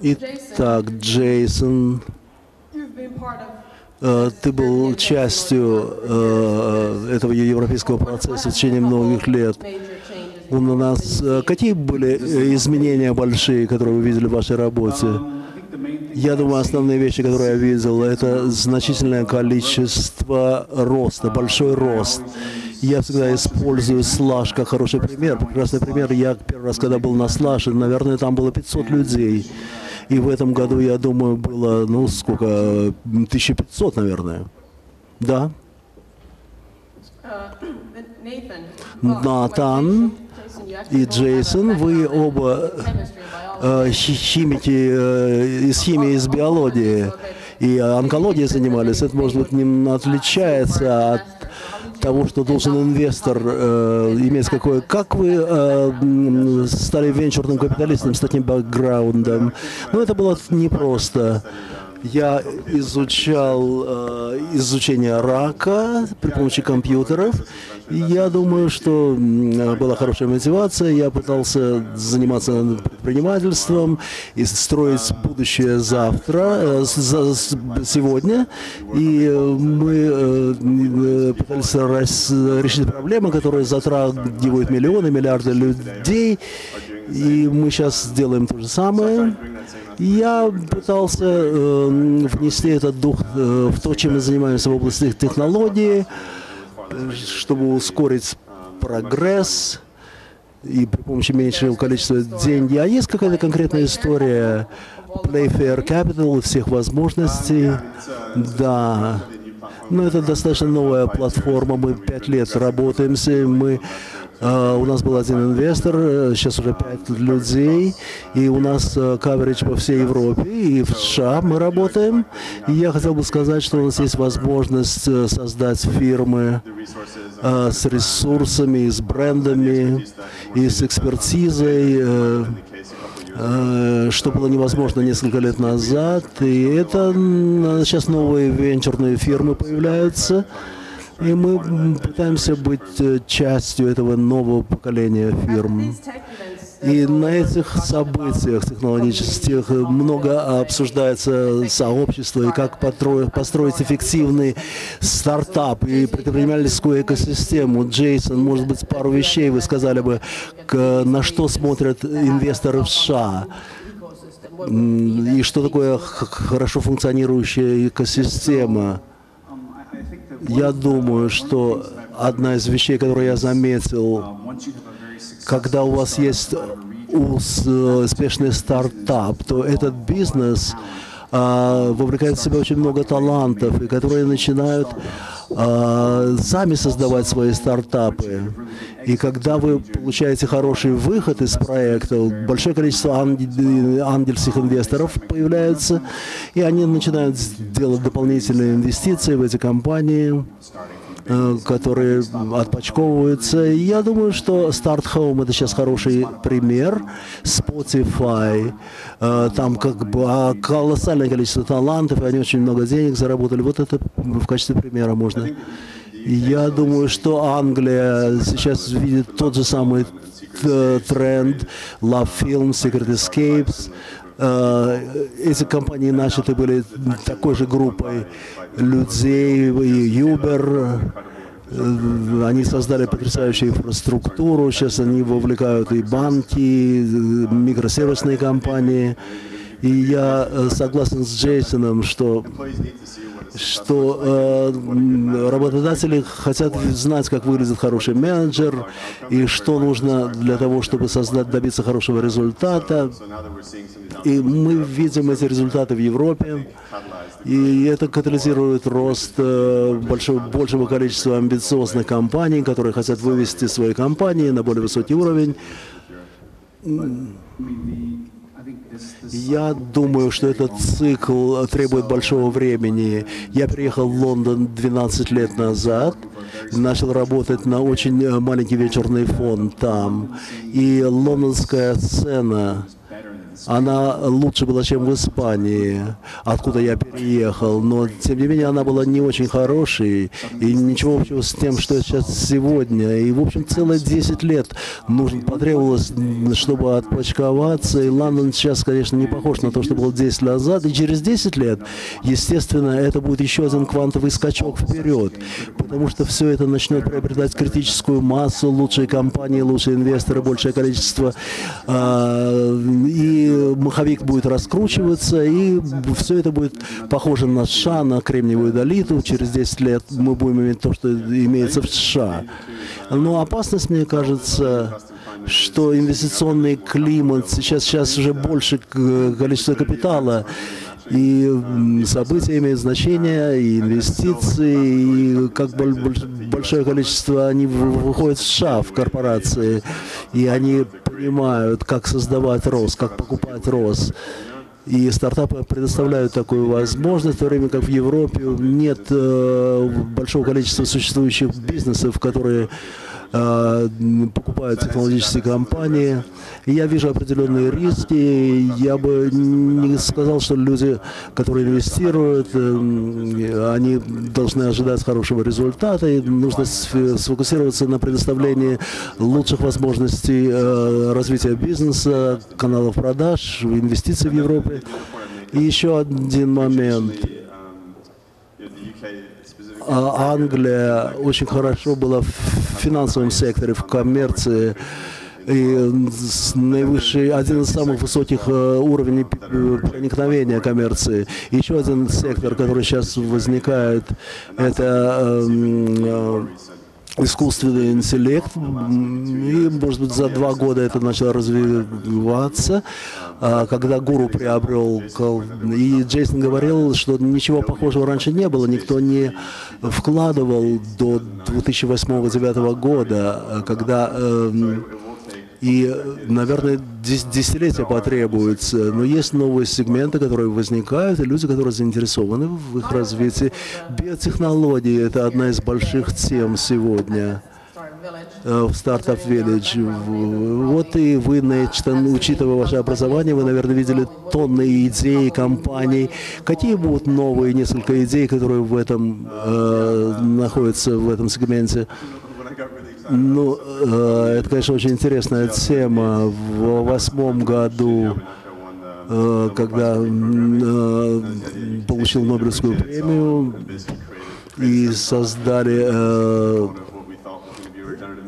Итак, Джейсон, э, ты был частью э, этого европейского процесса в течение многих лет. У нас э, какие были э, изменения большие, которые вы видели в вашей работе? Я думаю, основные вещи, которые я видел, это значительное количество роста, большой рост. Я всегда использую слаж как хороший пример. Прекрасный пример. Я первый раз, когда был на слаже, наверное, там было 500 людей. И в этом году, я думаю, было, ну, сколько, 1500, наверное. Да. Натан и Джейсон, вы оба э, химики э, из химии, из биологии и онкологией занимались. Это, может быть, не отличается от того, что должен инвестор э, иметь какое. Как вы э, стали венчурным капиталистом с таким бэкграундом? Ну, это было непросто. Я изучал э, изучение рака при помощи компьютеров. Я думаю, что была хорошая мотивация. Я пытался заниматься предпринимательством и строить будущее завтра, э, сегодня. И э, мы э, пытались решить проблемы, которые затрагивают миллионы, миллиарды людей. И мы сейчас делаем то же самое. Я пытался э, внести этот дух э, в то, чем мы занимаемся в области технологии, чтобы ускорить прогресс и при помощи меньшего количества денег. А есть какая-то конкретная история Playfair Capital, всех возможностей? Да. Но это достаточно новая платформа. Мы пять лет работаемся. Мы у нас был один инвестор, сейчас уже пять людей, и у нас каверидж по всей Европе, и в США мы работаем. И я хотел бы сказать, что у нас есть возможность uh, создать фирмы с ресурсами, с брендами, и с экспертизой, что было невозможно несколько лет назад. И это сейчас новые венчурные фирмы появляются. И мы пытаемся быть э, частью этого нового поколения фирм. И на этих событиях технологических много обсуждается сообщество и как построить эффективный стартап и предпринимательскую экосистему. Джейсон, может быть, пару вещей вы сказали бы, на что смотрят инвесторы в США и что такое хорошо функционирующая экосистема. Я думаю, что одна из вещей, которую я заметил, когда у вас есть успешный стартап, то этот бизнес а, вовлекает в себя очень много талантов, и которые начинают а, сами создавать свои стартапы. И когда вы получаете хороший выход из проекта, большое количество ангельских инвесторов появляется, и они начинают делать дополнительные инвестиции в эти компании. Э, которые отпочковываются. Я думаю, что Start Home это сейчас хороший пример. Spotify, э, там как бы а, колоссальное количество талантов, и они очень много денег заработали. Вот это в качестве примера можно. Я думаю, что Англия сейчас видит тот же самый э, тренд Love Film, Secret Escapes. Эти компании начаты были такой же группой людей, и э, они создали потрясающую инфраструктуру, сейчас они вовлекают и банки, микросервисные компании. И я э, согласен с Джейсоном, что что э, работодатели хотят знать, как выглядит хороший менеджер и что нужно для того, чтобы создать, добиться хорошего результата. И мы видим эти результаты в Европе. И это катализирует рост э, большого, большего количества амбициозных компаний, которые хотят вывести свои компании на более высокий уровень. Я думаю, что этот цикл требует большого времени. Я приехал в Лондон 12 лет назад, начал работать на очень маленький вечерный фонд там. И лондонская сцена она лучше была, чем в Испании, откуда я переехал, но тем не менее она была не очень хорошей, и ничего общего с тем, что сейчас сегодня. И, в общем, целые 10 лет нужно, потребовалось, чтобы отпочковаться, и Лондон сейчас, конечно, не похож на то, что был 10 лет назад, и через 10 лет, естественно, это будет еще один квантовый скачок вперед, потому что все это начнет приобретать критическую массу, лучшие компании, лучшие инвесторы, большее количество э, и маховик будет раскручиваться, и все это будет похоже на США, на Кремниевую долиту. Через 10 лет мы будем иметь то, что имеется в США. Но опасность, мне кажется, что инвестиционный климат сейчас, сейчас уже больше количество капитала, и события имеют значение, и инвестиции, и как большое количество, они выходят в США, в корпорации, и они понимают, как создавать рост, как покупать рост. И стартапы предоставляют такую возможность, в то время как в Европе нет э, большого количества существующих бизнесов, которые покупают технологические компании. Я вижу определенные риски. Я бы не сказал, что люди, которые инвестируют, э, они должны ожидать хорошего результата. И нужно сфокусироваться на предоставлении лучших возможностей э, развития бизнеса, каналов продаж, инвестиций в Европе. И еще один момент – Англия очень хорошо была в финансовом секторе, в коммерции. И наивысший, один из самых высоких э, уровней проникновения коммерции. Еще один сектор, который сейчас возникает, это эм, э, искусственный интеллект, и, может быть, за два года это начало развиваться, а, когда гуру приобрел, и Джейсон говорил, что ничего похожего раньше не было, никто не вкладывал до 2008-2009 года, когда эм, и, наверное, десятилетия потребуется. Но есть новые сегменты, которые возникают, и люди, которые заинтересованы в их развитии. Биотехнологии – это одна из больших тем сегодня э, в Startup Village. Вот и вы, Нечтон, учитывая ваше образование, вы, наверное, видели тонны идей, компаний. Какие будут новые несколько идей, которые в этом э, находятся в этом сегменте? Ну, э, это, конечно, очень интересная тема. В восьмом году, э, когда э, получил Нобелевскую премию и создали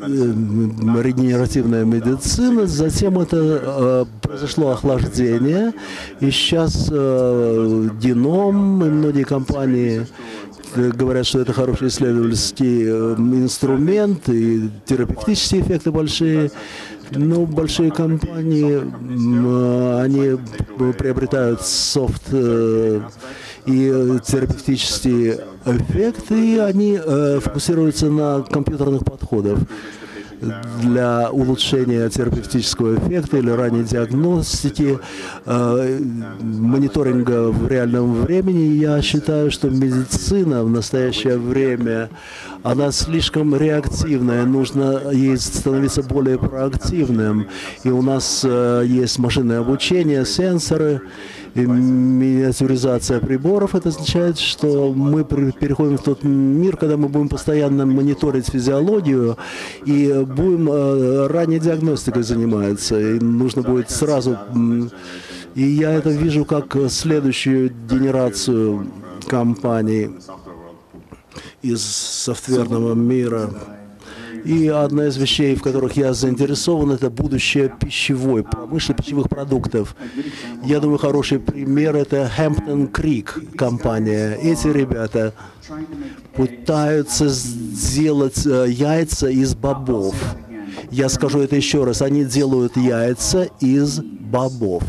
регенеративная медицина, затем это произошло охлаждение, и сейчас Геном и многие компании говорят, что это хороший исследовательский э, инструмент, и терапевтические эффекты большие. Но большие компании, они приобретают софт э, и терапевтические эффекты, и они э, фокусируются на компьютерных подходах для улучшения терапевтического эффекта или ранней диагностики, э, мониторинга в реальном времени, я считаю, что медицина в настоящее время, она слишком реактивная, нужно ей становиться более проактивным. И у нас э, есть машинное обучение, сенсоры, миниатюризация приборов, это означает, что мы переходим в тот мир, когда мы будем постоянно мониторить физиологию и будем э, ранней диагностикой заниматься. И нужно будет сразу... И я это вижу как следующую генерацию компаний из софтверного мира. И одна из вещей, в которых я заинтересован, это будущее пищевой промышленности, пищевых продуктов. Я думаю, хороший пример – это Hampton Creek компания. Эти ребята пытаются сделать э, яйца из бобов. Я скажу это еще раз. Они делают яйца из бобов,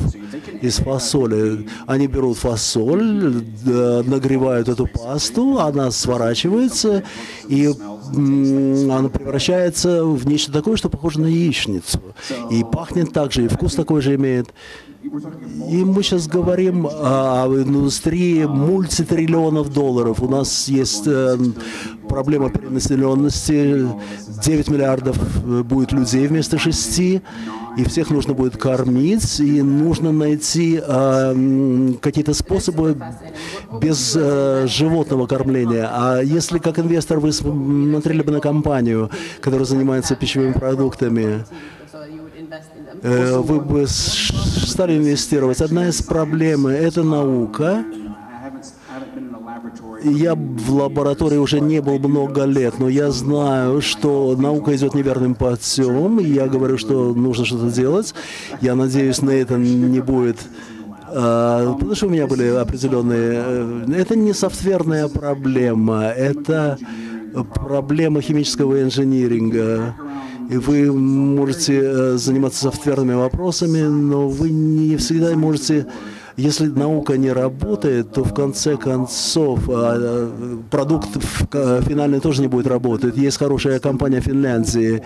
из фасоли. Они берут фасоль, э, нагревают эту пасту, она сворачивается, и она превращается в нечто такое, что похоже на яичницу. И пахнет так же, и вкус такой же имеет. И мы сейчас говорим о индустрии мультитриллионов долларов. У нас есть э, проблема перенаселенности. 9 миллиардов э, будет людей вместо 6. и всех нужно будет кормить, и нужно найти э, какие-то способы без э, животного кормления. А если как инвестор вы смотрели бы на компанию, которая занимается пищевыми продуктами, вы бы стали инвестировать. Одна из проблем – это наука, я в лаборатории уже не был много лет, но я знаю, что наука идет неверным путем. Я говорю, что нужно что-то делать. Я надеюсь, на это не будет а, Потому что у меня были определенные... Э, это не софтверная проблема, это проблема химического инжиниринга. И вы можете э, заниматься софтверными вопросами, но вы не всегда можете если наука не работает, то в конце концов а, продукт финальный тоже не будет работать. Есть хорошая компания Финляндии,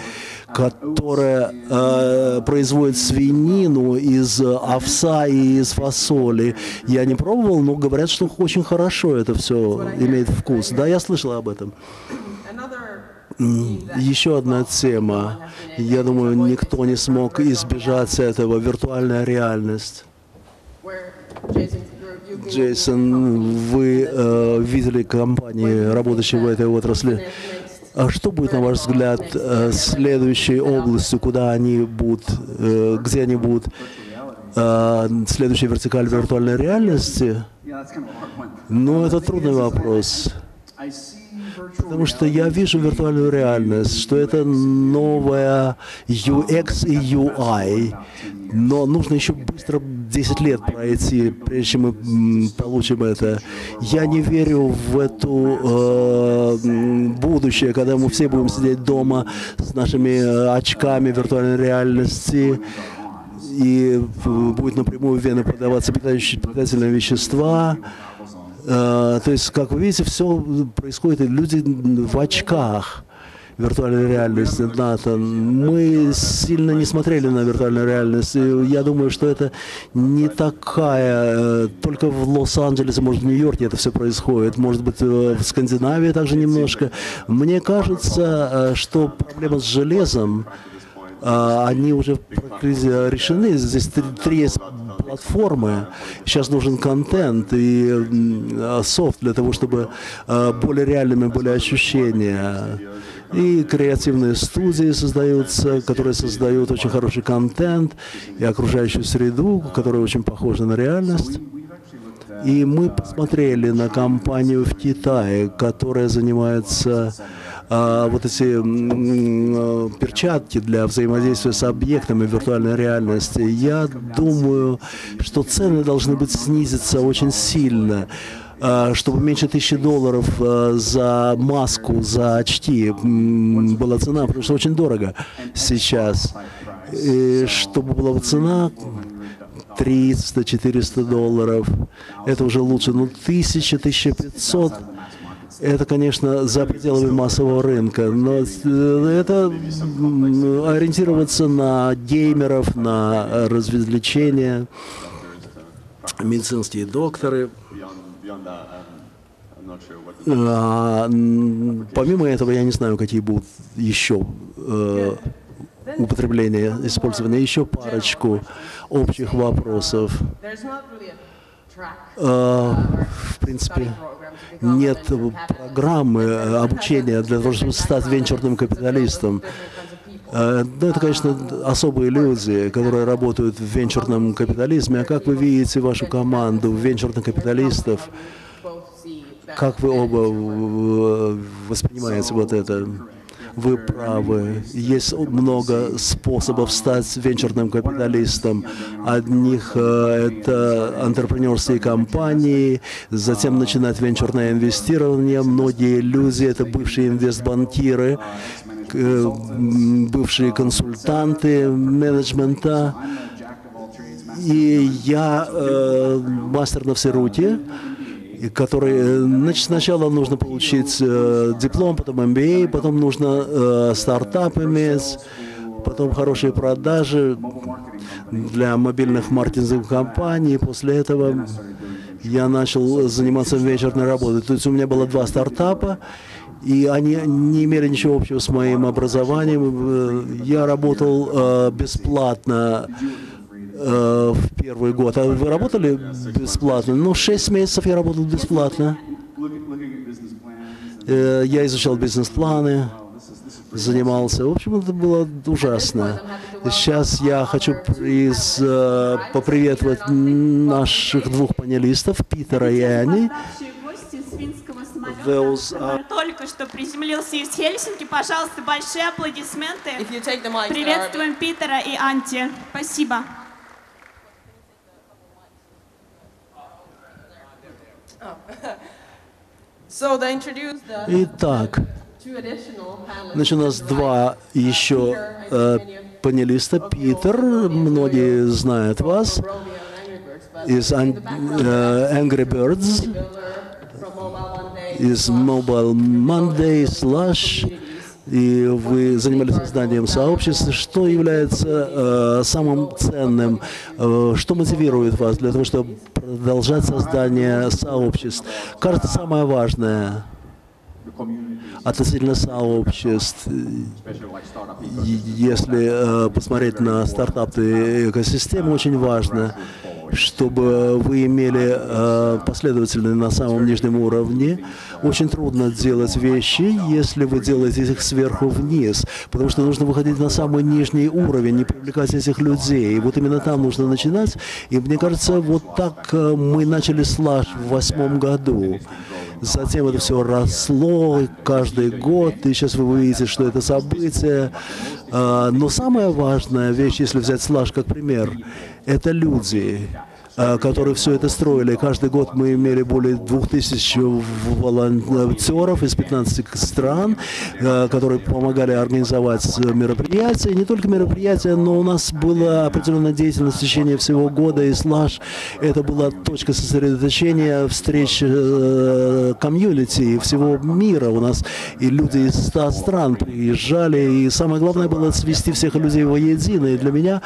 которая э, производит свинину из овса и из фасоли. Я не пробовал, но говорят, что очень хорошо это все имеет вкус. Да, я слышал об этом. Еще одна тема. Я думаю, никто не смог избежать этого. Виртуальная реальность. Джейсон, вы э, видели компании, работающие в этой отрасли. А что будет, на ваш взгляд, э, следующей областью, куда они будут, э, где они будут? Э, следующая вертикаль виртуальной реальности? Ну, это трудный вопрос. Потому что я вижу виртуальную реальность, что это новая UX и UI. Но нужно еще быстро 10 лет пройти, прежде чем мы получим это. Я не верю в эту э, будущее, когда мы все будем сидеть дома с нашими э, очками виртуальной реальности и э, будет напрямую в вены подаваться питательные вещества. Э, то есть, как вы видите, все происходит, и люди в очках виртуальной реальности НАТО. Мы сильно не смотрели на виртуальную реальность. Я думаю, что это не такая... Э, только в Лос-Анджелесе, может, в Нью-Йорке это все происходит. Может быть, э, в Скандинавии также немножко. Мне кажется, что проблема с железом они уже решены. Здесь три есть платформы. Сейчас нужен контент и а, софт для того, чтобы а, более реальными были ощущения. И креативные студии создаются, которые создают очень хороший контент и окружающую среду, которая очень похожа на реальность. И мы посмотрели на компанию в Китае, которая занимается а, вот эти а, перчатки для взаимодействия с объектами виртуальной реальности, я думаю, что цены должны быть снизиться очень сильно а, чтобы меньше тысячи долларов а, за маску, за очки была цена, потому что очень дорого сейчас. И чтобы была цена 300-400 долларов, это уже лучше. Ну, 1000-1500 это, конечно, за пределами массового рынка, но э, это ориентироваться на геймеров, на развлечения, медицинские докторы. А, помимо этого, я не знаю, какие будут еще э, употребления, использования, еще парочку общих вопросов. А, в принципе, нет программы э, обучения для того, чтобы стать венчурным капиталистом. Э, ну, это, конечно, особые люди, которые работают в венчурном капитализме. А как вы видите вашу команду венчурных капиталистов? Как вы оба воспринимаете вот это? Вы правы. Есть много способов стать венчурным капиталистом. Одних э, это антрепренерские компании, затем начинать венчурное инвестирование. Многие люди это бывшие инвестбанкиры, э, бывшие консультанты менеджмента. И я э, мастер на все руки который, э, значит, сначала нужно получить э, диплом, потом MBA, потом нужно э, стартап иметь, потом хорошие продажи для мобильных маркетинговых компаний. После этого я начал заниматься вечерной работой. То есть у меня было два стартапа, и они не имели ничего общего с моим образованием. Я работал бесплатно в первый год. А вы работали бесплатно? Ну, шесть месяцев я работал бесплатно. Я изучал бизнес-планы занимался. В общем, это было ужасно. Сейчас я хочу приз, э, поприветовать наших двух панелистов, Питера и Ани. Are... Только что приземлился из Хельсинки. Пожалуйста, большие аплодисменты. Приветствуем Питера и Анти. Спасибо. Итак, Значит, у нас два еще э, панелиста. Питер, многие знают вас, из э, Angry Birds, из Mobile Monday, Slash, и вы занимались созданием сообщества. Что является э, самым ценным? Э, что мотивирует вас для того, чтобы продолжать создание сообществ? Кажется, самое важное – относительно сообществ. Если э, посмотреть на стартапы экосистемы, очень важно, чтобы вы имели э, последовательные на самом нижнем уровне. Очень трудно делать вещи, если вы делаете их сверху вниз, потому что нужно выходить на самый нижний уровень, не привлекать этих людей. И вот именно там нужно начинать. И мне кажется, вот так э, мы начали слаж в восьмом году. Затем это все росло каждый год, и сейчас вы увидите, что это событие. А, но самая важная вещь, если взять слаж как пример, это люди. Э, которые все это строили. Каждый год мы имели более 2000 волонтеров из 15 стран, э, которые помогали организовать мероприятия. Не только мероприятия, но у нас была определенная деятельность в течение всего года, и слаж это была точка сосредоточения встреч э, комьюнити всего мира. У нас и люди из 100 стран приезжали, и самое главное было свести всех людей воедино. И для меня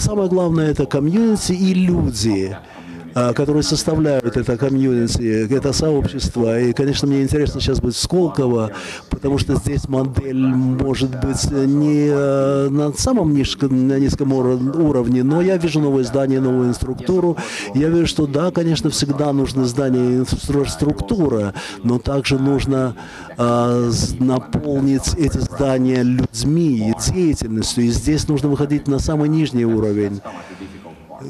самое главное это комьюнити и люди. э, которые составляют это комьюнити, это сообщество. И, конечно, мне интересно сейчас быть в Сколково, потому что здесь модель может быть не э, на самом низком, на низком уровне, но я вижу новое здание, новую инструктуру. Я вижу, что да, конечно, всегда нужно здание инфраструктура, но также нужно э, наполнить эти здания людьми и деятельностью. И здесь нужно выходить на самый нижний уровень.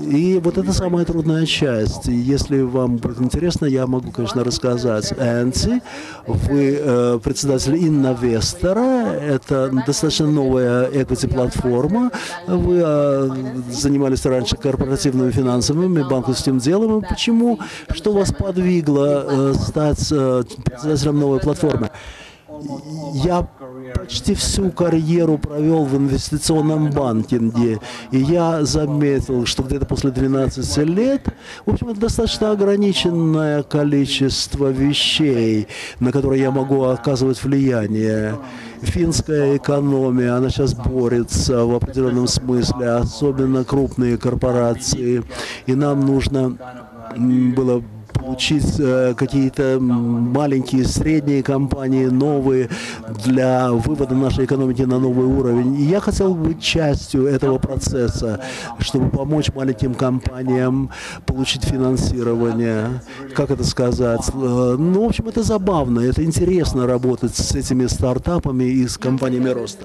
И вот это самая трудная часть. Если вам будет интересно, я могу, конечно, рассказать. Энси, вы э, председатель Инновестора. Это достаточно новая equity-платформа. Вы э, занимались раньше корпоративными финансовыми, банковским делом. Почему? Что вас подвигло э, стать э, председателем новой платформы? Я почти всю карьеру провел в инвестиционном банкинге, и я заметил, что где-то после 12 лет, в общем, это достаточно ограниченное количество вещей, на которые я могу оказывать влияние. Финская экономия, она сейчас борется в определенном смысле, особенно крупные корпорации, и нам нужно было получить э, какие-то маленькие, средние компании, новые, для вывода нашей экономики на новый уровень. И я хотел быть частью этого процесса, чтобы помочь маленьким компаниям получить финансирование. Как это сказать? Э, ну, в общем, это забавно, это интересно работать с этими стартапами и с компаниями роста.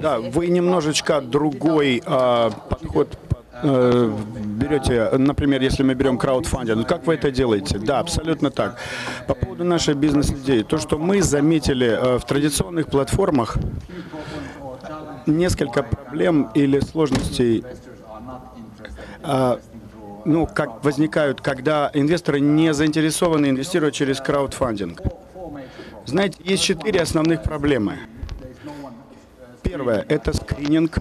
Да, вы немножечко другой э, подход берете, например, если мы берем краудфандинг, как вы это делаете? Да, абсолютно так. По поводу нашей бизнес-идеи, то, что мы заметили э, в традиционных платформах, несколько проблем или сложностей э, ну, как возникают, когда инвесторы не заинтересованы инвестировать через краудфандинг. Знаете, есть четыре основных проблемы. Первое – это скрининг.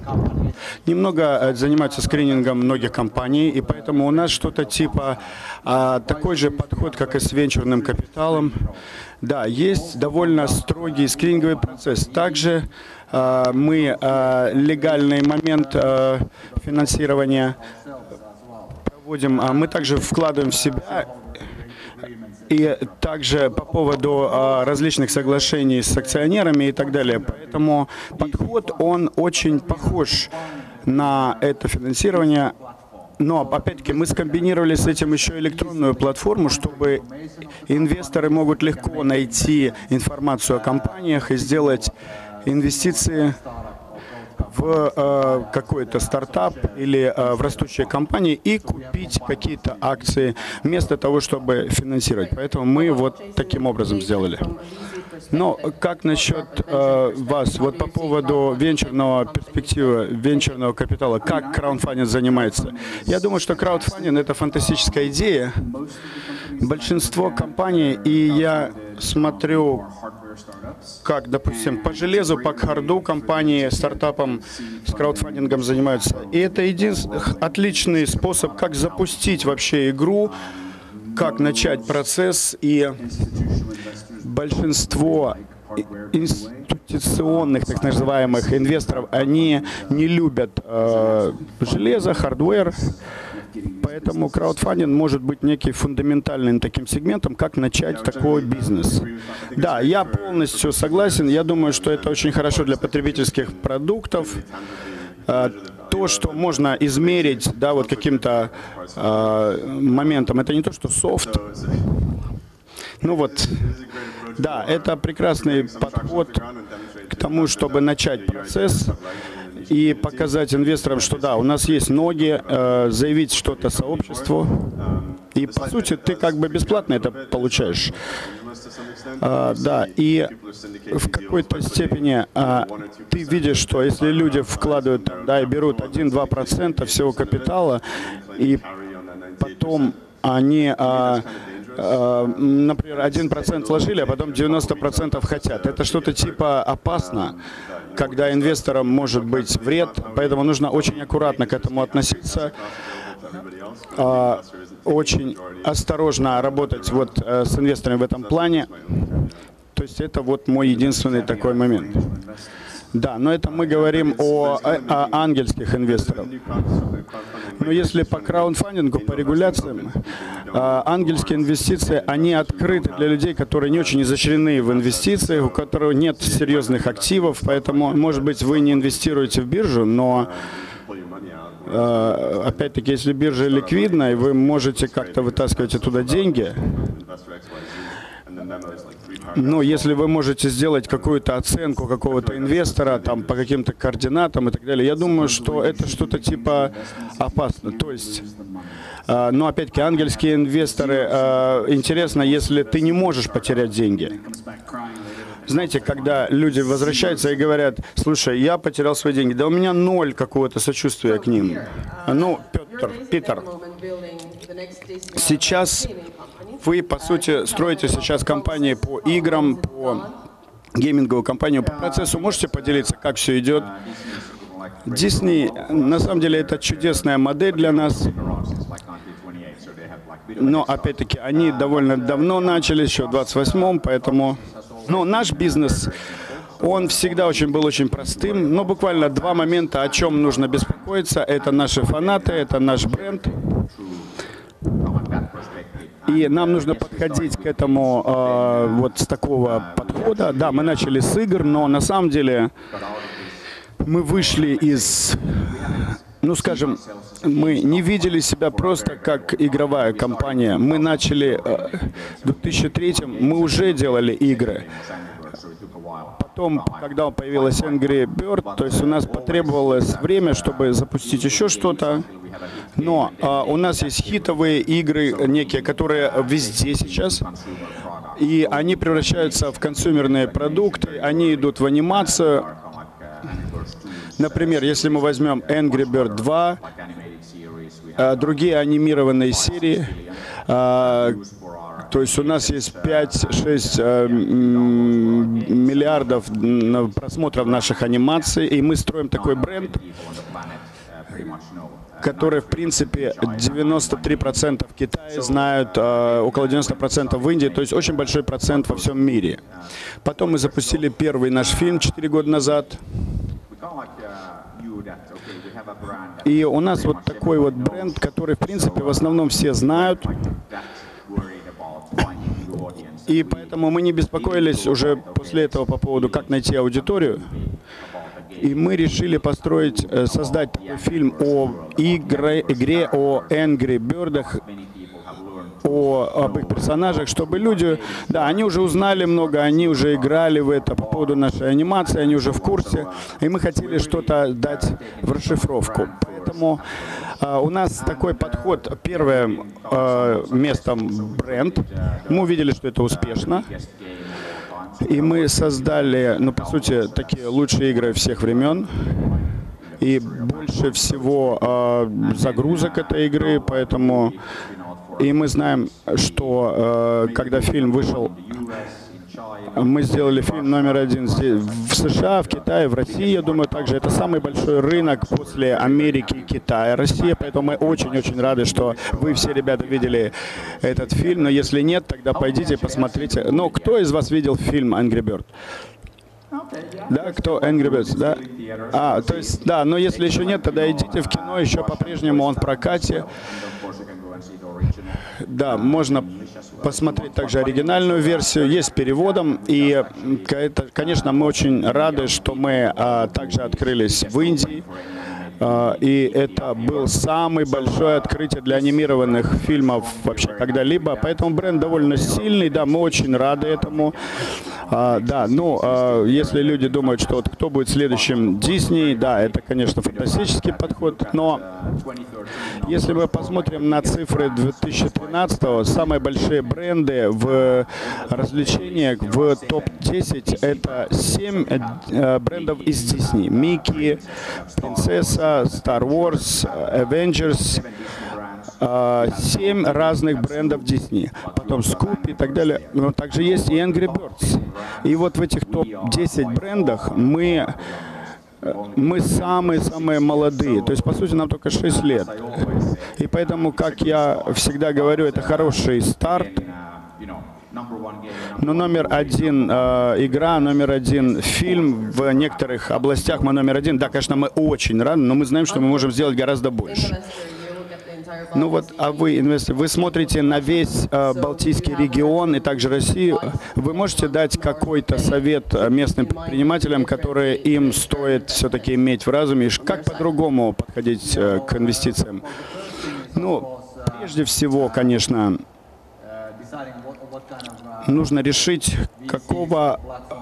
Немного э, занимаются скринингом многих компаний, и поэтому у нас что-то типа а, такой же подход, как и с венчурным капиталом. Да, есть довольно строгий скрининговый процесс. Также а, мы а, легальный момент а, финансирования проводим. А мы также вкладываем в себя и также по поводу а, различных соглашений с акционерами и так далее. Поэтому подход, он очень похож на это финансирование. Но, опять-таки, мы скомбинировали с этим еще электронную платформу, чтобы инвесторы могут легко найти информацию о компаниях и сделать инвестиции в э, какой-то стартап или э, в растущие компании и купить какие-то акции вместо того, чтобы финансировать. Поэтому мы вот таким образом сделали. Но как насчет э, вас, вот по поводу венчурного перспективы, венчурного капитала, как краудфандинг занимается? Я думаю, что краудфандинг — это фантастическая идея. Большинство компаний, и я смотрю как, допустим, по железу, по харду компании, стартапам с краудфандингом занимаются. И это единственный отличный способ, как запустить вообще игру, как начать процесс. И большинство институционных, так называемых инвесторов, они не любят э, железо, hardware, Поэтому краудфандинг может быть неким фундаментальным таким сегментом, как начать такой бизнес. Да, я полностью согласен. Я думаю, что это очень хорошо для потребительских продуктов. А, то, что можно измерить, да, вот каким-то э, моментом, это не то, что софт. Ну вот, да, это прекрасный подход к тому, чтобы начать процесс и показать инвесторам, что да, у нас есть ноги, э, заявить что-то сообществу. И по сути ты как бы бесплатно это получаешь. А, да, и в какой-то степени а, ты видишь, что если люди вкладывают да, и берут 1-2% всего капитала, и потом они а, например, 1% вложили, а потом 90% хотят. Это что-то типа опасно когда инвесторам может быть вред, поэтому нужно очень аккуратно к этому относиться, а, очень осторожно работать вот э, с инвесторами в этом плане. То есть это вот мой единственный такой момент. Да, но это мы говорим о, о, ангельских инвесторах. Но если по краудфандингу, по регуляциям, а, ангельские инвестиции, они открыты для людей, которые не очень изощрены в инвестициях, у которых нет серьезных активов, поэтому, может быть, вы не инвестируете в биржу, но а, опять-таки, если биржа ликвидна, и вы можете как-то вытаскивать оттуда деньги, но если вы можете сделать какую-то оценку какого-то инвестора там по каким-то координатам и так далее, я думаю, что это что-то типа опасно. То есть, э, но опять-таки ангельские инвесторы, э, интересно, если ты не можешь потерять деньги. Знаете, когда люди возвращаются и говорят, слушай, я потерял свои деньги, да у меня ноль какого-то сочувствия к ним. Ну, Петр, Питер, сейчас вы, по сути, строите сейчас компании по играм, по гейминговую компанию по процессу. Можете поделиться, как все идет? Disney, на самом деле, это чудесная модель для нас. Но, опять-таки, они довольно давно начали, еще в 28-м, поэтому... Но наш бизнес, он всегда очень был очень простым. Но буквально два момента, о чем нужно беспокоиться. Это наши фанаты, это наш бренд. И нам нужно подходить к этому э, вот с такого подхода. Да, мы начали с игр, но на самом деле мы вышли из, ну скажем, мы не видели себя просто как игровая компания. Мы начали э, в 2003 мы уже делали игры. Потом, когда появилась Angry Bird, то есть у нас потребовалось время, чтобы запустить еще что-то. Но а, у нас есть хитовые игры некие, которые везде сейчас. И они превращаются в консумерные продукты, они идут в анимацию. Например, если мы возьмем Angry Bird 2, а, другие анимированные серии, а, то есть у нас есть 5-6 э, миллиардов просмотров наших анимаций, и мы строим такой бренд, который, в принципе, 93% в Китае знают, э, около 90% в Индии, то есть очень большой процент во всем мире. Потом мы запустили первый наш фильм 4 года назад. И у нас вот такой вот бренд, который, в принципе, в основном все знают. И поэтому мы не беспокоились уже после этого по поводу, как найти аудиторию. И мы решили построить, э, создать фильм о игре, игре о Angry Birds, о, об их персонажах, чтобы люди, да, они уже узнали много, они уже играли в это по поводу нашей анимации, они уже в курсе, и мы хотели что-то дать в расшифровку. Поэтому э, у нас такой подход. Первое э, место бренд. Мы увидели, что это успешно. И мы создали, ну, по сути, такие лучшие игры всех времен. И больше всего э, загрузок этой игры, поэтому... И мы знаем, что э, когда фильм вышел мы сделали фильм номер один в США, в Китае, в России, я думаю, также. Это самый большой рынок после Америки Китая, Россия. Поэтому мы очень-очень рады, что вы все, ребята, видели этот фильм. Но если нет, тогда пойдите посмотрите. Ну, кто из вас видел фильм «Angry Bird»? Да, кто Angry Birds, да? А, то есть, да, но если еще нет, тогда идите в кино, еще по-прежнему он в прокате. Да, можно посмотреть также оригинальную версию, есть переводом. И, это, конечно, мы очень рады, что мы а, также открылись в Индии. А, и это был самый большое открытие для анимированных фильмов вообще когда-либо. Поэтому бренд довольно сильный, да, мы очень рады этому. А, да, ну, а, если люди думают, что вот кто будет следующим Дисней, да, это, конечно, фантастический подход, но если мы посмотрим на цифры 2013 самые большие бренды в развлечениях в топ-10 это 7 э, брендов из Дисней. Микки, Принцесса, Star Wars, Avengers, а, семь разных брендов Disney, потом Scoop и так далее. Но также есть и Angry Birds. И вот в этих топ-10 брендах мы мы самые-самые молодые. То есть, по сути, нам только 6 лет. И поэтому, как я всегда говорю, это хороший старт. Но номер один э, игра, номер один фильм в некоторых областях мы номер один. Да, конечно, мы очень рады, но мы знаем, что мы можем сделать гораздо больше. Ну вот, а вы, инвестор, вы смотрите на весь э, Балтийский регион и также Россию. Вы можете дать какой-то совет э, местным предпринимателям, которые им стоит все-таки иметь в разуме, как по-другому подходить э, к инвестициям? Ну, прежде всего, конечно, нужно решить, какого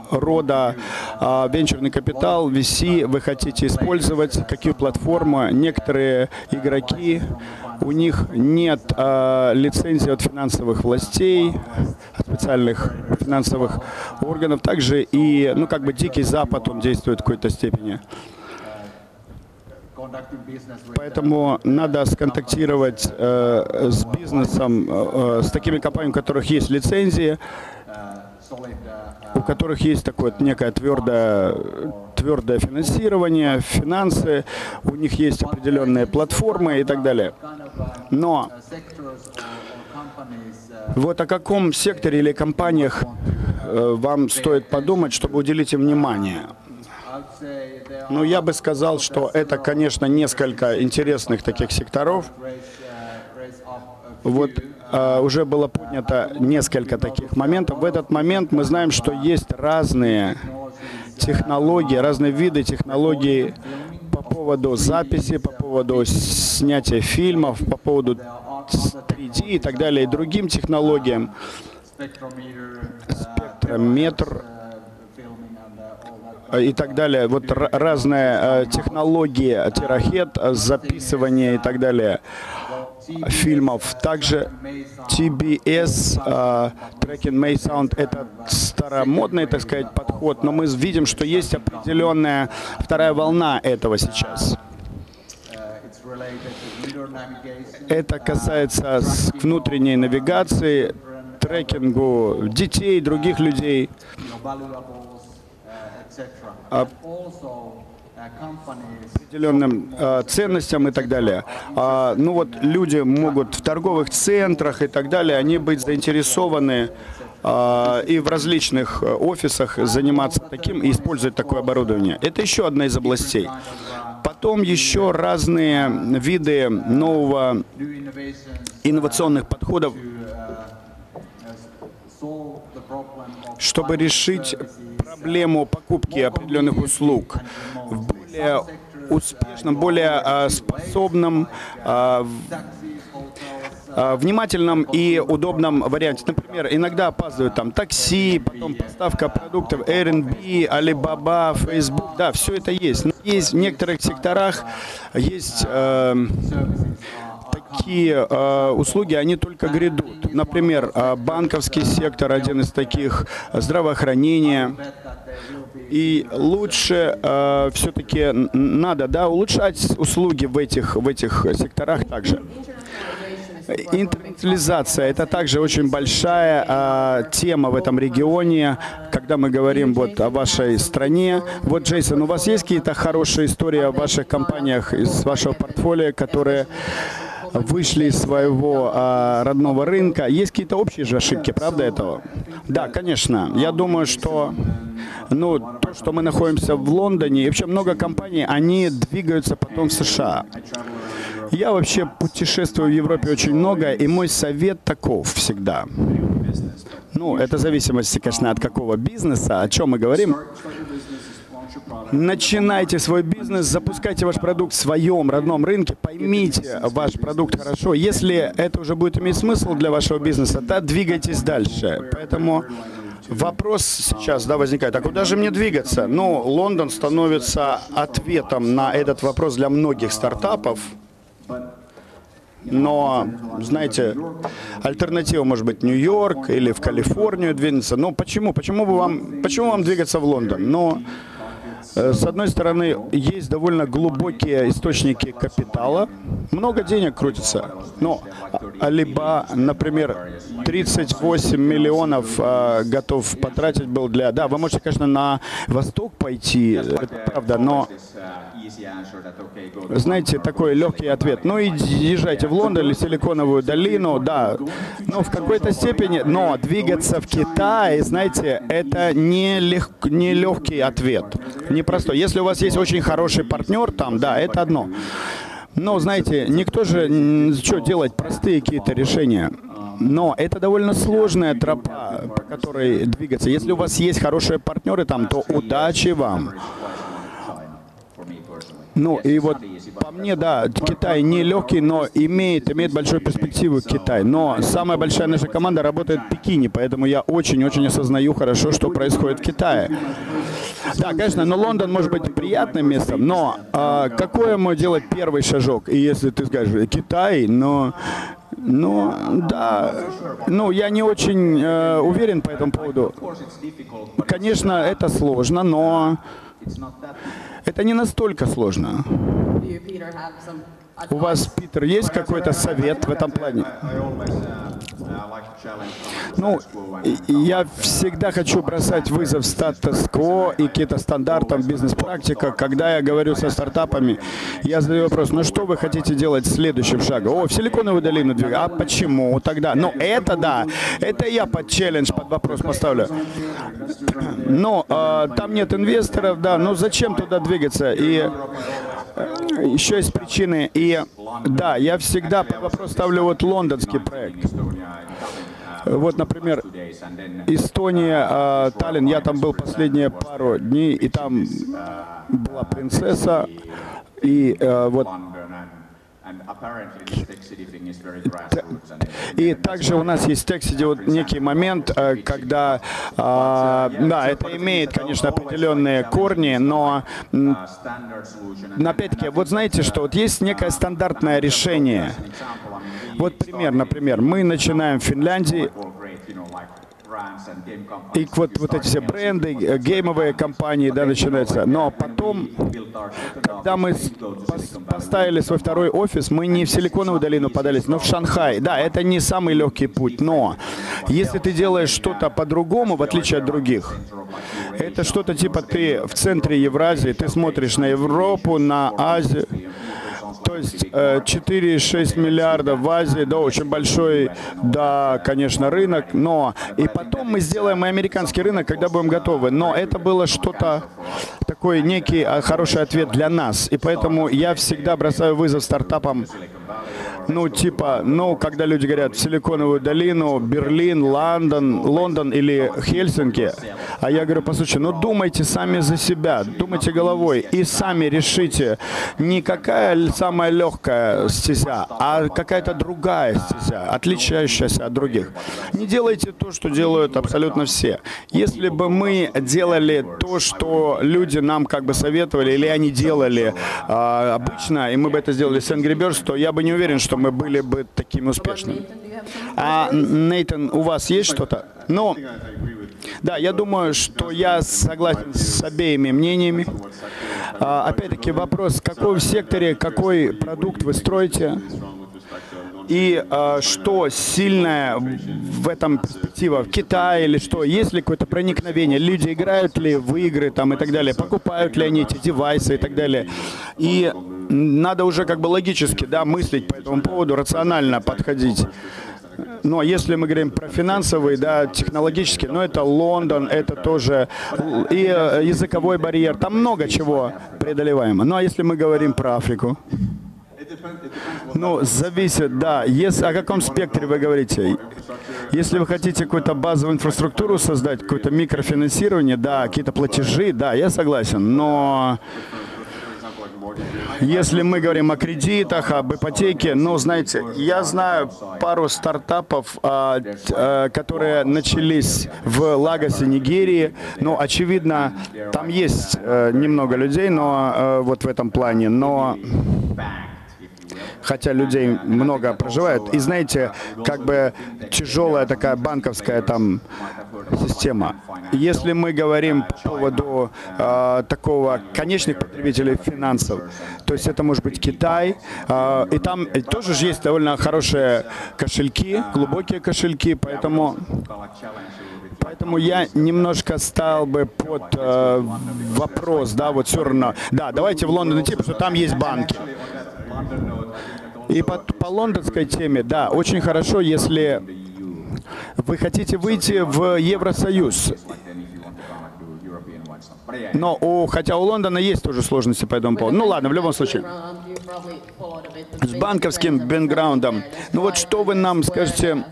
рода а, венчурный капитал, VC вы хотите использовать, какие платформы. Некоторые игроки, у них нет а, лицензии от финансовых властей, от специальных финансовых органов. Также и, ну, как бы Дикий Запад, он действует в какой-то степени. Поэтому надо сконтактировать э, с бизнесом, э, э, с такими компаниями, у которых есть лицензии, у которых есть такое некое твердое, твердое финансирование, финансы, у них есть определенные платформы и так далее. Но вот о каком секторе или компаниях э, вам стоит подумать, чтобы уделить им внимание? Ну, я бы сказал, что это, конечно, несколько интересных таких секторов. Вот э, уже было поднято несколько таких моментов. В этот момент мы знаем, что есть разные технологии, разные виды технологий по поводу записи, по поводу снятия фильмов, по поводу 3D и так далее, и другим технологиям. Спектрометр, и так далее. Вот разные э, технологии, терахет, э, записывание и так далее фильмов. Также TBS, Tracking May Sound, это старомодный, так сказать, подход, но мы видим, что есть определенная вторая волна этого сейчас. Это касается внутренней навигации, трекингу детей, других людей определенным э, ценностям и так далее. А, ну вот люди могут в торговых центрах и так далее, они быть заинтересованы э, и в различных офисах заниматься таким и использовать такое оборудование. Это еще одна из областей. Потом еще разные виды нового инновационных подходов чтобы решить проблему покупки определенных услуг в более успешном, более а, способном, а, а, внимательном и удобном варианте. Например, иногда опаздывают там такси, потом поставка продуктов, Airbnb, Alibaba, Facebook. Да, все это есть. Но есть в некоторых секторах есть э, такие э, услуги, они только грядут. Например, э, банковский сектор один из таких, здравоохранение. И лучше э, все-таки надо да, улучшать услуги в этих, в этих секторах также. Интернетализация – это также очень большая э, тема в этом регионе, когда мы говорим вот о вашей стране. Вот, Джейсон, у вас есть какие-то хорошие истории о ваших компаниях из вашего портфолио, которые вышли из своего а, родного рынка. Есть какие-то общие же ошибки, правда этого? Да, конечно. Я думаю, что ну, то, что мы находимся в Лондоне, и вообще много компаний, они двигаются потом в США. Я вообще путешествую в Европе очень много, и мой совет таков всегда. Ну, это зависимости, конечно, от какого бизнеса, о чем мы говорим. Начинайте свой бизнес, запускайте ваш продукт в своем родном рынке, поймите ваш продукт хорошо. Если это уже будет иметь смысл для вашего бизнеса, то двигайтесь дальше. Поэтому Вопрос сейчас да, возникает, а куда же мне двигаться? Ну, Лондон становится ответом на этот вопрос для многих стартапов. Но, знаете, альтернатива может быть Нью-Йорк или в Калифорнию двинуться. Ну, почему? Почему, бы вам, почему вам двигаться в Лондон? Но с одной стороны, есть довольно глубокие источники капитала, много денег крутится. Но Алиба, например, 38 миллионов э, готов потратить был для... Да, вы можете, конечно, на восток пойти, это правда, но знаете, такой легкий ответ. Ну и езжайте в Лондон или Силиконовую долину, да. Но в какой-то степени, но двигаться в Китай, знаете, это не, лег, не легкий ответ, непростой. Если у вас есть очень хороший партнер там, да, это одно. Но, знаете, никто же, что делать, простые какие-то решения. Но это довольно сложная тропа, по которой двигаться. Если у вас есть хорошие партнеры там, то удачи вам. Ну и вот по мне, да, Китай не легкий, но имеет, имеет большую перспективу Китай. Но самая большая наша команда работает в Пекине, поэтому я очень-очень осознаю хорошо, что происходит в Китае. Да, конечно, но Лондон может быть приятным местом, но а, какой ему делать первый шажок? И если ты скажешь Китай, но ну, да, ну, я не очень э, уверен по этому поводу. Конечно, это сложно, но это не настолько сложно. У вас, Питер, есть какой-то совет в этом плане? Ну, я всегда хочу бросать вызов статус-кво и каким-то стандартам бизнес-практика. Когда я говорю со стартапами, я задаю вопрос, ну что вы хотите делать следующим шагом? О, в Силиконовую долину двигаться. А почему тогда? Ну, это да, это я под челлендж, под вопрос поставлю. Но э, там нет инвесторов, да, ну зачем туда двигаться? И еще есть причины. И да, я всегда вопрос ставлю вот лондонский проект. Вот, например, Эстония, э, Таллин, я там был последние пару дней, и там была принцесса, и э, вот и также у нас есть в тексте вот некий момент, э, когда, а, да, это имеет, конечно, определенные корни, но опять-таки, вот знаете, что вот есть некое стандартное решение. Вот пример, например, мы начинаем в Финляндии, и вот, вот эти все бренды, э, геймовые компании, да, начинаются. Но потом, когда мы поставили свой второй офис, мы не в Силиконовую долину подались, но в Шанхай. Да, это не самый легкий путь, но если ты делаешь что-то по-другому, в отличие от других, это что-то типа ты в центре Евразии, ты смотришь на Европу, на Азию, то есть 4,6 э, миллиардов в Азии, да, очень большой, да, конечно, рынок, но и потом мы сделаем и американский рынок, когда будем готовы. Но это было что-то, такой некий а, хороший ответ для нас. И поэтому я всегда бросаю вызов стартапам ну, типа, ну, когда люди говорят Силиконовую долину, Берлин, Лондон, Лондон или Хельсинки, а я говорю, послушайте, ну, думайте сами за себя, думайте головой и сами решите, не какая самая легкая стезя, а какая-то другая стезя, отличающаяся от других. Не делайте то, что делают абсолютно все. Если бы мы делали то, что люди нам как бы советовали, или они делали э, обычно, и мы бы это сделали с Angry Birds, то я бы не уверен, что мы были бы такими успешными. А, Нейтан, у вас есть что-то? Ну, да, я думаю, что я согласен с обеими мнениями. А, опять-таки вопрос, в секторе, какой продукт вы строите? И э, что сильное в этом перспектива? В Китае или что? Есть ли какое-то проникновение? Люди играют ли в игры там и так далее? Покупают ли они эти девайсы и так далее? И надо уже как бы логически да, мыслить по этому поводу, рационально подходить. Ну, а если мы говорим про финансовый, да, технологический, ну, это Лондон, это тоже и э, языковой барьер, там много чего преодолеваемо. Ну, а если мы говорим про Африку? Ну, зависит, да. Если, о каком спектре вы говорите? Если вы хотите какую-то базовую инфраструктуру создать, какое-то микрофинансирование, да, какие-то платежи, да, я согласен. Но если мы говорим о кредитах, об ипотеке, ну, знаете, я знаю пару стартапов, а, а, которые начались в Лагосе, Нигерии. Ну, очевидно, там есть а, немного людей, но а, вот в этом плане, но хотя людей много проживает. И знаете, как бы тяжелая такая банковская там система. Если мы говорим по поводу э, такого конечных потребителей финансов, то есть это может быть Китай, э, и там тоже же есть довольно хорошие кошельки, глубокие кошельки, поэтому Поэтому я немножко стал бы под э, вопрос, да, вот все равно. Да, давайте в Лондон идти, потому что там есть банки. И по, по лондонской теме, да, очень хорошо, если вы хотите выйти в Евросоюз. Но у, хотя у Лондона есть тоже сложности по этому поводу. Ну ладно, в любом случае. С банковским бэкграундом. Ну вот что вы нам скажете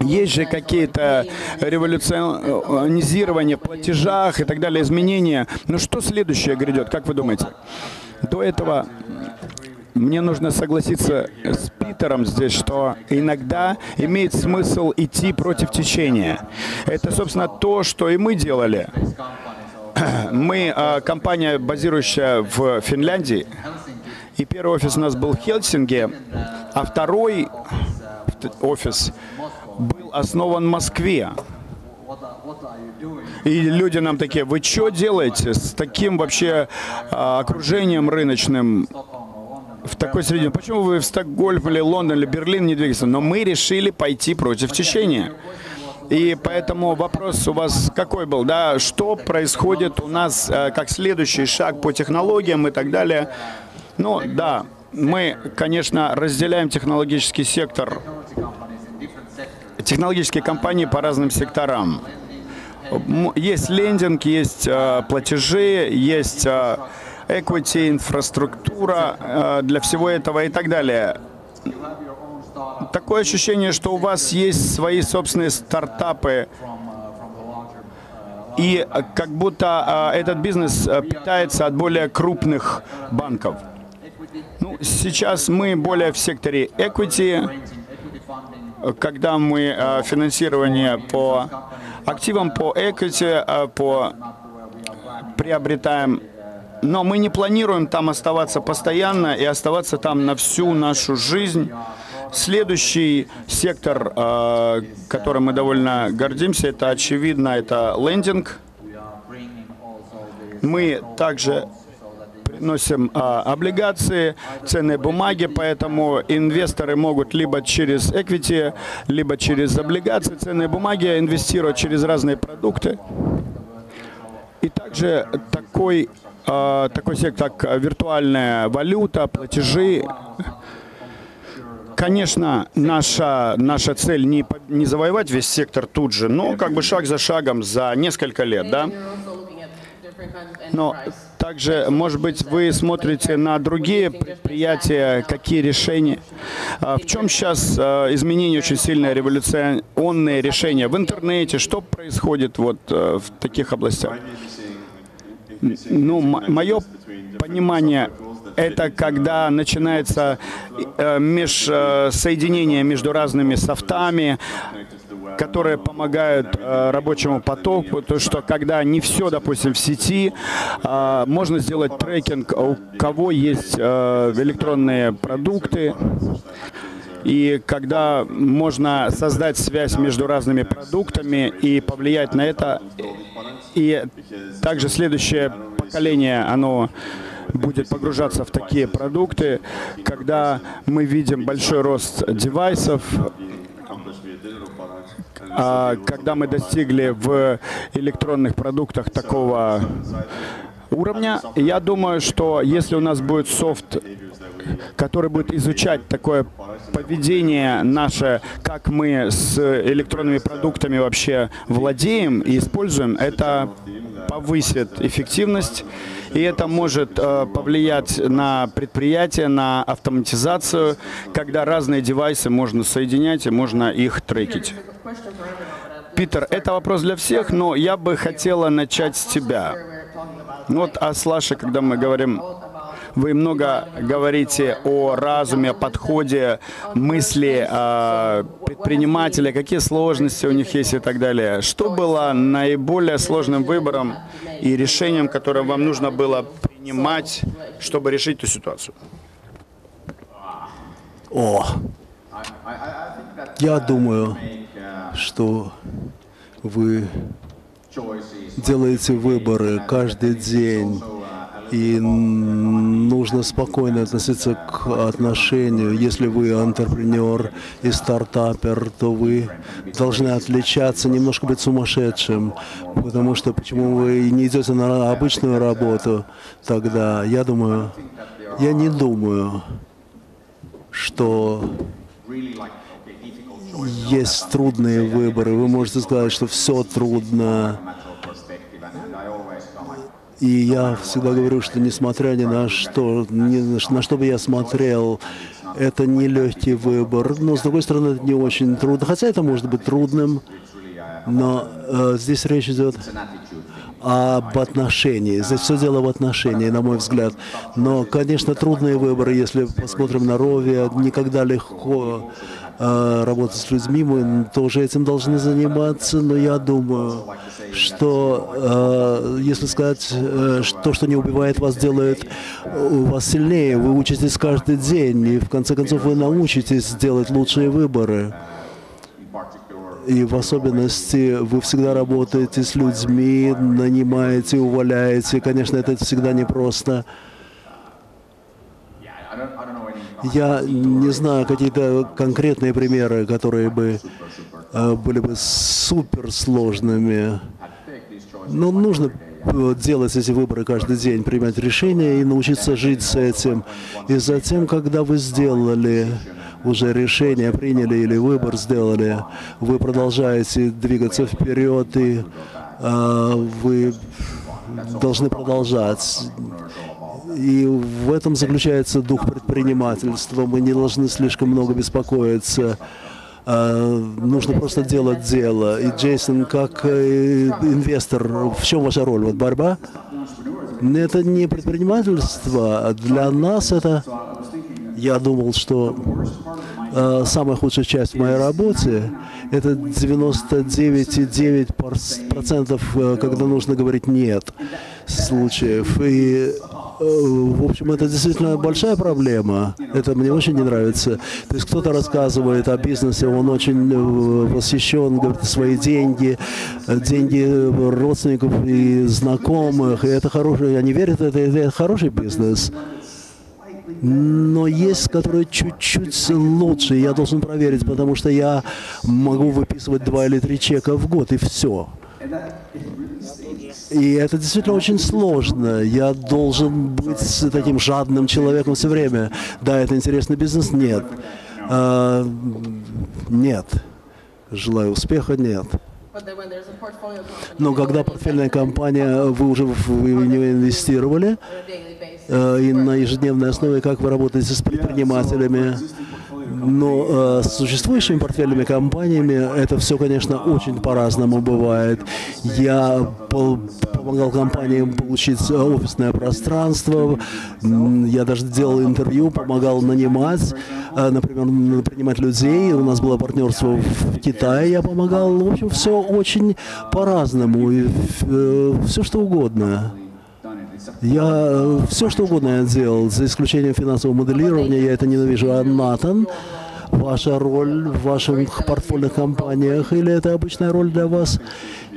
есть же какие-то революционизирования в платежах и так далее, изменения. Но что следующее грядет, как вы думаете? До этого мне нужно согласиться с Питером здесь, что иногда имеет смысл идти против течения. Это, собственно, то, что и мы делали. Мы а, компания, базирующая в Финляндии, и первый офис у нас был в Хельсинки, а второй офис был основан в Москве. И люди нам такие, вы что делаете с таким вообще а, окружением рыночным? В такой среде. Почему вы в Стокгольм или Лондон или Берлин не двигаетесь? Но мы решили пойти против течения. И поэтому вопрос у вас какой был, да, что происходит у нас э, как следующий шаг по технологиям и так далее. Ну, да, мы, конечно, разделяем технологический сектор, технологические компании по разным секторам. Есть лендинг, есть э, платежи, есть э, equity, инфраструктура э, для всего этого и так далее. Такое ощущение, что у вас есть свои собственные стартапы, и как будто э, этот бизнес э, питается от более крупных банков. Ну, сейчас мы более в секторе equity, когда мы финансирование по активам, по equity, по приобретаем но мы не планируем там оставаться постоянно и оставаться там на всю нашу жизнь. Следующий сектор, э, которым мы довольно гордимся, это очевидно, это лендинг. Мы также приносим а, облигации, ценные бумаги, поэтому инвесторы могут либо через equity, либо через облигации, ценные бумаги инвестировать через разные продукты. И также такой такой сектор, как виртуальная валюта, платежи. Конечно, наша, наша цель не, не завоевать весь сектор тут же, но как бы шаг за шагом за несколько лет, да? Но Также, может быть, вы смотрите на другие предприятия, какие решения. А в чем сейчас а, изменение очень сильное, революционные решения в интернете? Что происходит вот э, в таких областях? Ну, мое понимание это когда начинается э, межсоединение между разными софтами, которые помогают э, рабочему потоку, то что когда не все, допустим, в сети, э, можно сделать трекинг, у кого есть э, электронные продукты, и когда можно создать связь между разными продуктами и повлиять на это, и также следующее поколение, оно будет погружаться в такие продукты, когда мы видим большой рост девайсов, а когда мы достигли в электронных продуктах такого уровня, я думаю, что если у нас будет софт, который будет изучать такое поведение наше, как мы с электронными продуктами вообще владеем и используем, это повысит эффективность и это может э, повлиять на предприятие, на автоматизацию, когда разные девайсы можно соединять и можно их трекить. Питер, это вопрос для всех, но я бы хотела начать с тебя. Вот о Слаше, когда мы говорим вы много говорите о разуме, о подходе, мысли э, предпринимателя, какие сложности у них есть и так далее. Что было наиболее сложным выбором и решением, которое вам нужно было принимать, чтобы решить эту ситуацию? О, я думаю, что вы делаете выборы каждый день и нужно спокойно относиться к отношению. Если вы антрепренер и стартапер, то вы должны отличаться, немножко быть сумасшедшим. Потому что почему вы не идете на обычную работу тогда? Я думаю, я не думаю, что есть трудные выборы. Вы можете сказать, что все трудно. И я всегда говорю, что несмотря ни на что, ни на что бы я смотрел, это не легкий выбор. Но, с другой стороны, это не очень трудно. Хотя это может быть трудным, но э, здесь речь идет об отношении. Здесь все дело в отношении, на мой взгляд. Но, конечно, трудные выборы, если посмотрим на Рови, никогда легко э, работать с людьми, мы тоже этим должны заниматься, но я думаю, что, э, если сказать, э, то, что не убивает вас, делает вас сильнее. Вы учитесь каждый день, и в конце концов вы научитесь делать лучшие выборы. И в особенности вы всегда работаете с людьми, нанимаете, увольняете. Конечно, это всегда непросто. Я не знаю какие-то конкретные примеры, которые бы э, были бы суперсложными. Но нужно э, делать эти выборы каждый день, принимать решения и научиться жить с этим. И затем, когда вы сделали уже решение, приняли или выбор сделали, вы продолжаете двигаться вперед, и э, вы должны продолжать. И в этом заключается дух предпринимательства. Мы не должны слишком много беспокоиться а, нужно просто делать дело. И Джейсон, как э, инвестор, в чем ваша роль? Вот борьба? Это не предпринимательство. Для нас это... Я думал, что э, самая худшая часть в моей работе – это 99,9%, э, когда нужно говорить «нет» случаев. И в общем, это действительно большая проблема. Это мне очень не нравится. То есть кто-то рассказывает о бизнесе, он очень э, восхищен, говорит, свои деньги, э, деньги родственников и знакомых. И это хороший, они верят, это, это хороший бизнес. Но есть, которые чуть-чуть лучше. Я должен проверить, потому что я могу выписывать два или три чека в год, и все. И это действительно очень сложно. Я должен быть таким жадным человеком все время. Да, это интересный бизнес? Нет. А, нет. Желаю успеха? Нет. Но когда портфельная компания, вы уже в нее инвестировали, э, и на ежедневной основе, как вы работаете с предпринимателями, но э, с существующими портфельными компаниями это все, конечно, очень по-разному бывает. Я помогал компаниям получить офисное пространство, я даже делал интервью, помогал нанимать, э, например, принимать людей. У нас было партнерство в Китае, я помогал. В общем, все очень по-разному, и э, все что угодно. Я э, все что угодно я делал, за исключением финансового моделирования, я это ненавижу. А Натан, ваша роль в ваших портфольных компаниях или это обычная роль для вас?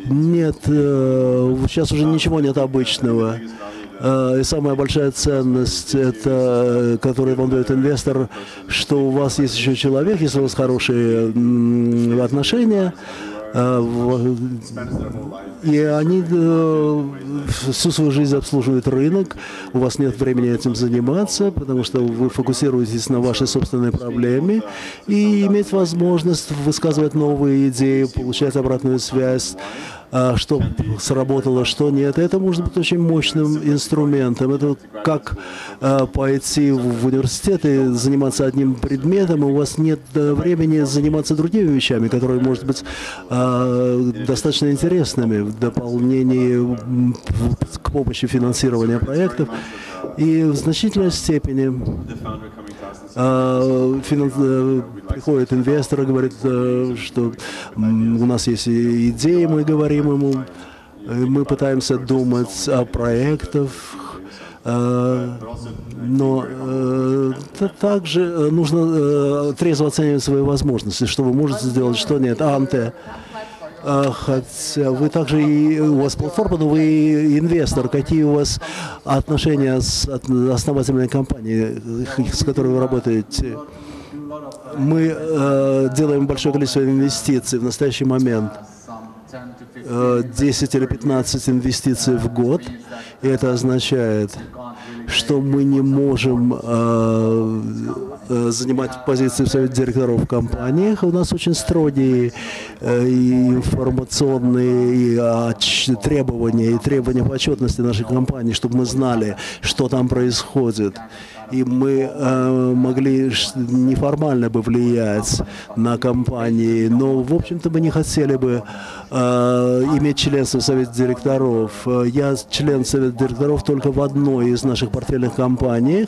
Нет, э, сейчас уже ничего нет обычного. Э, и самая большая ценность, это, которую вам дает инвестор, что у вас есть еще человек, если у вас хорошие отношения, и они э, всю свою жизнь обслуживают рынок, у вас нет времени этим заниматься, потому что вы фокусируетесь на вашей собственной проблеме. И иметь возможность высказывать новые идеи, получать обратную связь, а, что сработало, что нет. Это может быть очень мощным инструментом. Это как а, пойти в университет и заниматься одним предметом, и у вас нет э, времени заниматься другими вещами, которые, может быть, а, достаточно интересными в дополнении к помощи финансирования проектов. И в значительной степени а, э, приходит инвестор и говорит, э, что у нас есть идеи, мы говорим ему, мы пытаемся думать о проектах, э, но также нужно трезво оценивать свои возможности, что вы можете сделать, что нет. Анте, хотя вы также и у вас платформа, но вы инвестор. Какие у вас отношения с основательной компанией, с которой вы работаете? Мы э, делаем большое количество инвестиций в настоящий момент. 10 или 15 инвестиций в год. И это означает, что мы не можем занимать позиции в совете директоров в компаниях. У нас очень строгие э, информационные э, требования и требования по отчетности нашей компании, чтобы мы знали, что там происходит и мы э, могли неформально бы влиять на компании, но, в общем-то, мы не хотели бы э, иметь членство в Совете директоров. Я член Совета директоров только в одной из наших портфельных компаний,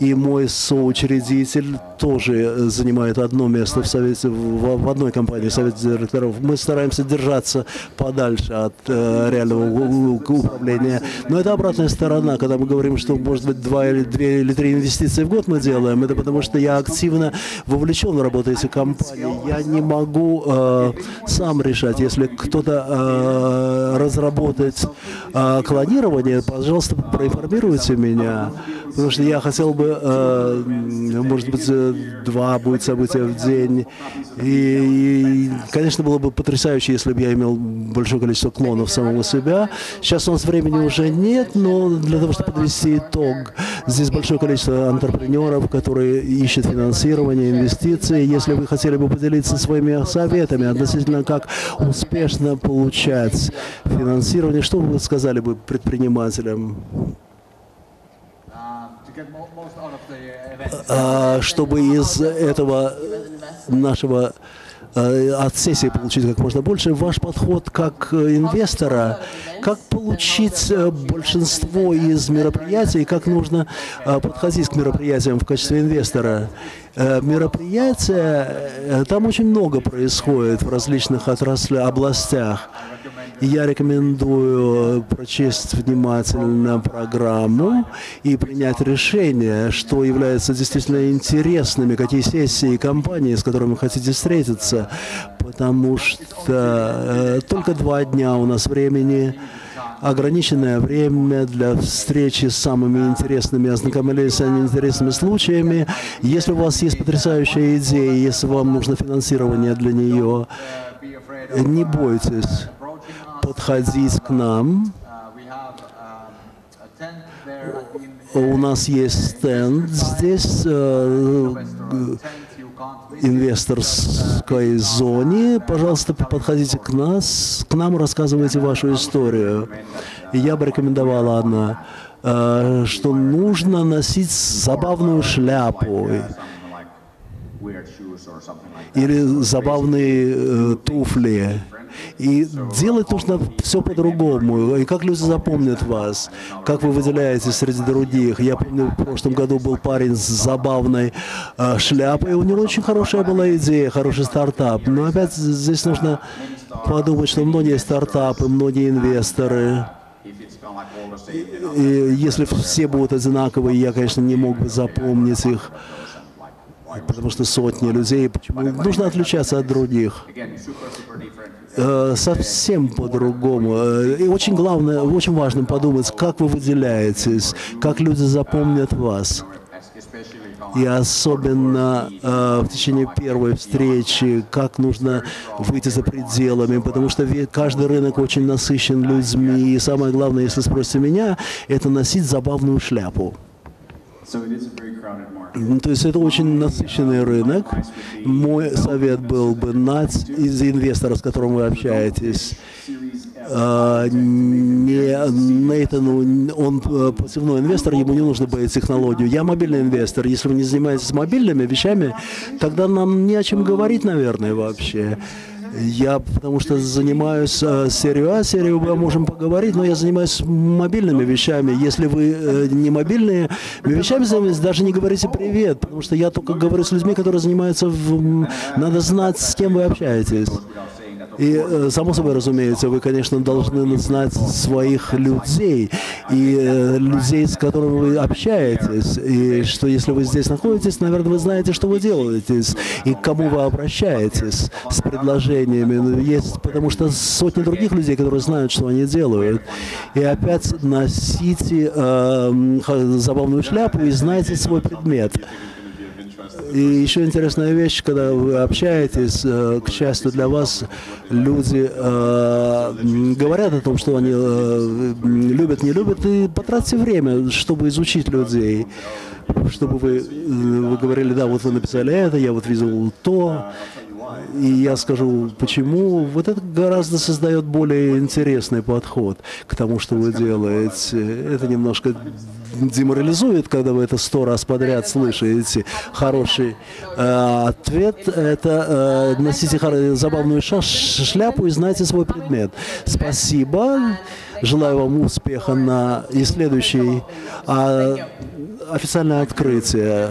и мой соучредитель тоже занимает одно место в совете, в, в одной компании Совете директоров. Мы стараемся держаться подальше от э, реального управления. Но это обратная сторона, когда мы говорим, что может быть два или две или три инвестиции в год мы делаем. Это потому что я активно вовлечен в работу этих компаний. Я не могу э, сам решать, если кто-то э, разработает э, клонирование, пожалуйста, проинформируйте меня, потому что я хотел бы Э, может быть, э, два будет события в день. И, и, конечно, было бы потрясающе, если бы я имел большое количество клонов самого себя. Сейчас у нас времени уже нет, но для того, чтобы подвести итог, здесь большое количество антрепренеров, которые ищут финансирование, инвестиции. Если вы хотели бы поделиться своими советами относительно, как успешно получать финансирование, что вы сказали бы предпринимателям? А, чтобы из этого нашего э, от сессии получить как можно больше. Ваш подход как инвестора, как получить э, большинство из мероприятий, как нужно э, подходить к мероприятиям в качестве инвестора. Мероприятия, там очень много происходит в различных отраслях, областях. Я рекомендую прочесть внимательно программу и принять решение, что является действительно интересными, какие сессии и компании, с которыми вы хотите встретиться, потому что э, только два дня у нас времени ограниченное время для встречи с самыми интересными, ознакомились с интересными случаями. Если у вас есть потрясающая идея, если вам нужно финансирование для нее, не бойтесь подходить к нам. У нас есть стенд здесь, э, инвесторской зоне, пожалуйста, подходите к нас, к нам, рассказывайте вашу историю. Я бы рекомендовала одна, э, что нужно носить забавную шляпу или забавные э, туфли. И делать нужно все по-другому. И как люди запомнят вас, как вы выделяетесь среди других. Я помню, в прошлом году был парень с забавной э, шляпой, у него очень хорошая была идея, хороший стартап. Но опять здесь нужно подумать, что многие стартапы, многие инвесторы, и если все будут одинаковые, я, конечно, не мог бы запомнить их потому что сотни людей, почему нужно отличаться от других. Э, совсем по-другому. Э, и очень главное, очень важно подумать, как вы выделяетесь, как люди запомнят вас. И особенно э, в течение первой встречи, как нужно выйти за пределами, потому что каждый рынок очень насыщен людьми. И самое главное, если спросите меня, это носить забавную шляпу. То есть это очень насыщенный рынок. Мой совет был бы нать из инвестора, с которым вы общаетесь, а, не Нейтану, он э, пассивной инвестор, ему не нужно боять технологию. Я мобильный инвестор. Если вы не занимаетесь мобильными вещами, тогда нам не о чем говорить, наверное, вообще. Я потому что занимаюсь э, серию А, серию Б можем поговорить, но я занимаюсь мобильными вещами. Если вы э, не мобильные вещами занимаетесь, даже не говорите привет, потому что я только говорю с людьми, которые занимаются в... Надо знать, с кем вы общаетесь. И, э, само собой, разумеется, вы, конечно, должны знать своих людей и э, людей, с которыми вы общаетесь. И что если вы здесь находитесь, наверное, вы знаете, что вы делаете и к кому вы обращаетесь с предложениями. Ну, есть, потому что сотни других людей, которые знают, что они делают. И опять носите э, забавную шляпу и знайте свой предмет. И еще интересная вещь, когда вы общаетесь, э, к счастью для вас, люди э, говорят о том, что они э, любят, не любят, и потратьте время, чтобы изучить людей чтобы вы, вы говорили, да, вот вы написали это, я вот видел то, и я скажу, почему. Вот это гораздо создает более интересный подход к тому, что вы делаете. Это немножко деморализует, когда вы это сто раз подряд слышите. Хороший э, ответ – это э, носите забавную шляпу и знайте свой предмет. Спасибо. Желаю вам успеха на и следующий а, официальное открытие.